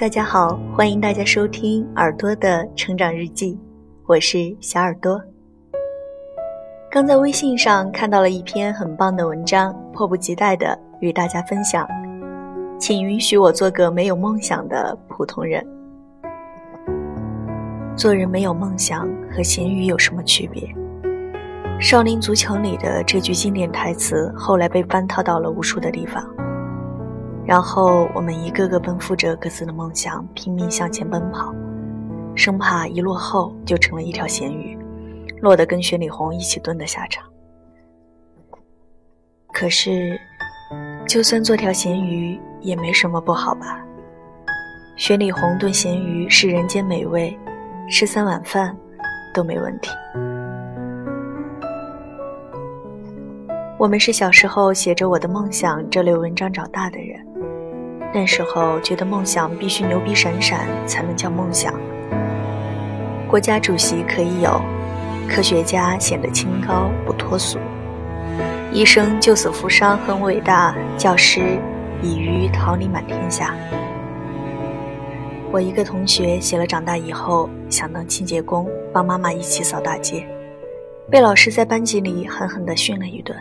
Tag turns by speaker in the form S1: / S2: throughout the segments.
S1: 大家好，欢迎大家收听耳朵的成长日记，我是小耳朵。刚在微信上看到了一篇很棒的文章，迫不及待的与大家分享。请允许我做个没有梦想的普通人。做人没有梦想和咸鱼有什么区别？少林足球里的这句经典台词后来被翻套到了无数的地方。然后我们一个个奔赴着各自的梦想，拼命向前奔跑，生怕一落后就成了一条咸鱼，落得跟雪里红一起炖的下场。可是，就算做条咸鱼也没什么不好吧？雪里红炖咸鱼是人间美味，吃三碗饭都没问题。我们是小时候写着我的梦想这类文章长大的人。那时候觉得梦想必须牛逼闪闪才能叫梦想，国家主席可以有，科学家显得清高不脱俗，医生救死扶伤很伟大，教师以于桃李满天下。我一个同学写了长大以后想当清洁工，帮妈妈一起扫大街，被老师在班级里狠狠地训了一顿，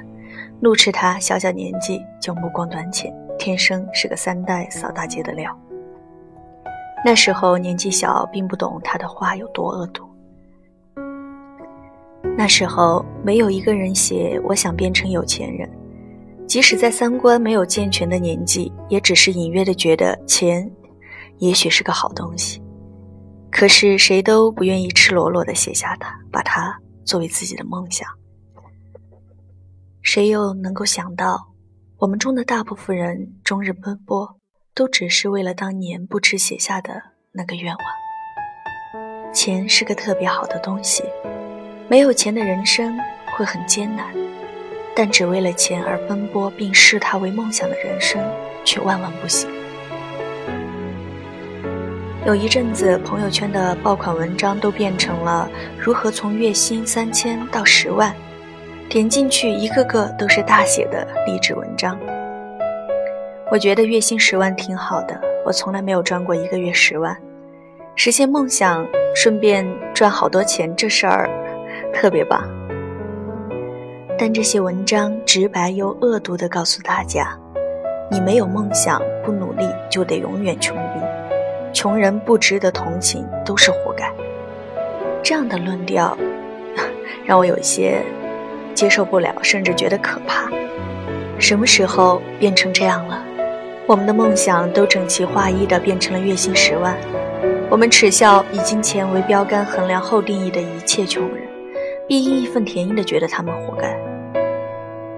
S1: 怒斥他小小年纪就目光短浅。天生是个三代扫大街的料。那时候年纪小，并不懂他的话有多恶毒。那时候没有一个人写我想变成有钱人，即使在三观没有健全的年纪，也只是隐约的觉得钱也许是个好东西。可是谁都不愿意赤裸裸的写下它，把它作为自己的梦想。谁又能够想到？我们中的大部分人终日奔波，都只是为了当年不知写下的那个愿望。钱是个特别好的东西，没有钱的人生会很艰难，但只为了钱而奔波并视它为梦想的人生却万万不行。有一阵子，朋友圈的爆款文章都变成了如何从月薪三千到十万。点进去，一个个都是大写的励志文章。我觉得月薪十万挺好的，我从来没有赚过一个月十万。实现梦想，顺便赚好多钱，这事儿特别棒。但这些文章直白又恶毒地告诉大家：你没有梦想，不努力就得永远穷逼，穷人不值得同情，都是活该。这样的论调，让我有些。接受不了，甚至觉得可怕。什么时候变成这样了？我们的梦想都整齐划一的变成了月薪十万。我们耻笑以金钱为标杆衡量后定义的一切穷人，并义愤填膺的觉得他们活该。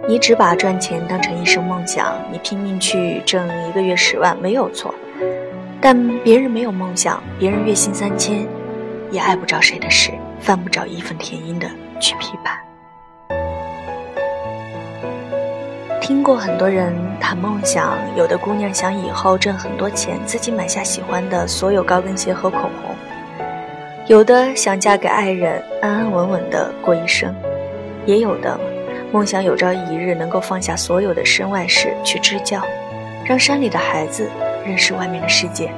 S1: 你只把赚钱当成一生梦想，你拼命去挣一个月十万没有错。但别人没有梦想，别人月薪三千，也碍不着谁的事，犯不着义愤填膺的去批判。听过很多人谈梦想，有的姑娘想以后挣很多钱，自己买下喜欢的所有高跟鞋和口红；有的想嫁给爱人，安安稳稳的过一生；也有的梦想有朝一日能够放下所有的身外事去支教，让山里的孩子认识外面的世界。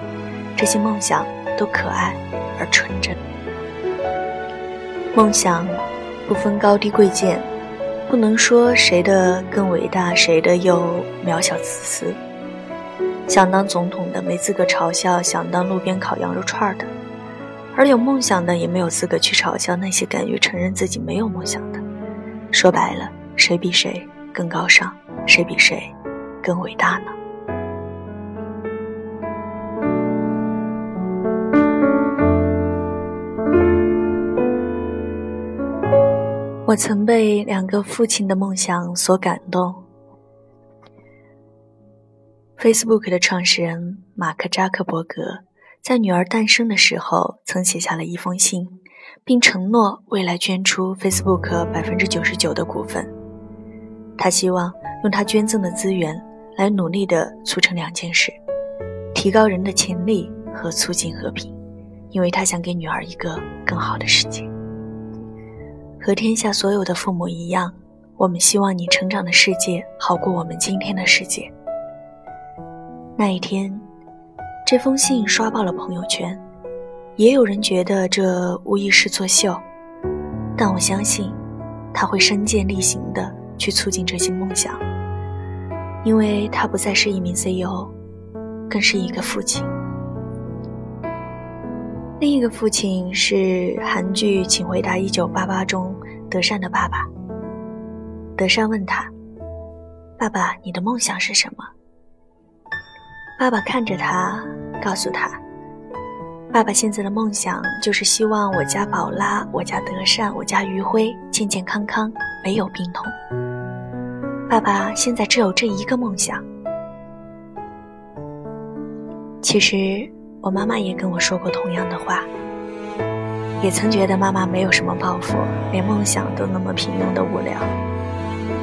S1: 这些梦想都可爱而纯真。梦想不分高低贵贱。不能说谁的更伟大，谁的又渺小自私。想当总统的没资格嘲笑想当路边烤羊肉串的，而有梦想的也没有资格去嘲笑那些敢于承认自己没有梦想的。说白了，谁比谁更高尚，谁比谁更伟大呢？我曾被两个父亲的梦想所感动。Facebook 的创始人马克扎克伯格在女儿诞生的时候，曾写下了一封信，并承诺未来捐出 Facebook 百分之九十九的股份。他希望用他捐赠的资源来努力的促成两件事：提高人的潜力和促进和平，因为他想给女儿一个更好的世界。和天下所有的父母一样，我们希望你成长的世界好过我们今天的世界。那一天，这封信刷爆了朋友圈，也有人觉得这无疑是作秀，但我相信他会身健力行的去促进这些梦想，因为他不再是一名 CEO，更是一个父亲。另一个父亲是韩剧《请回答一九八八》中德善的爸爸。德善问他：“爸爸，你的梦想是什么？”爸爸看着他，告诉他：“爸爸现在的梦想就是希望我家宝拉、我家德善、我家余辉健健康康，没有病痛。爸爸现在只有这一个梦想。”其实。我妈妈也跟我说过同样的话，也曾觉得妈妈没有什么抱负，连梦想都那么平庸的无聊。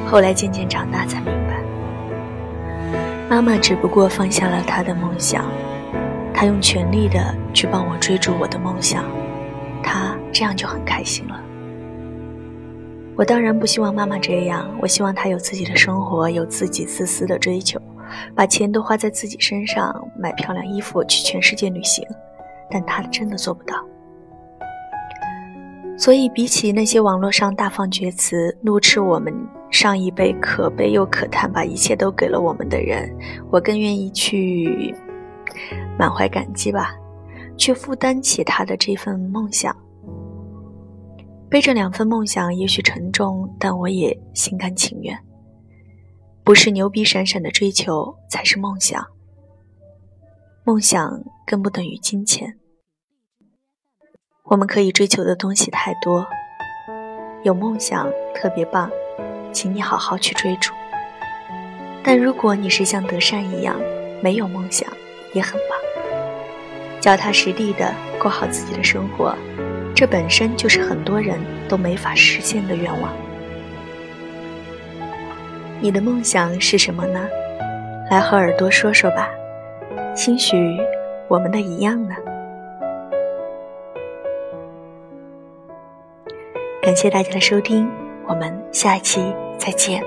S1: 后来渐渐长大才明白，妈妈只不过放下了她的梦想，她用全力的去帮我追逐我的梦想，她这样就很开心了。我当然不希望妈妈这样，我希望她有自己的生活，有自己自私的追求。把钱都花在自己身上，买漂亮衣服去全世界旅行，但他真的做不到。所以，比起那些网络上大放厥词、怒斥我们上一辈可悲又可叹，把一切都给了我们的人，我更愿意去满怀感激吧，去负担起他的这份梦想。背着两份梦想，也许沉重，但我也心甘情愿。不是牛逼闪闪的追求才是梦想，梦想更不等于金钱。我们可以追求的东西太多，有梦想特别棒，请你好好去追逐。但如果你是像德善一样没有梦想，也很棒，脚踏实地的过好自己的生活，这本身就是很多人都没法实现的愿望。你的梦想是什么呢？来和耳朵说说吧，兴许我们的一样呢。感谢大家的收听，我们下期再见。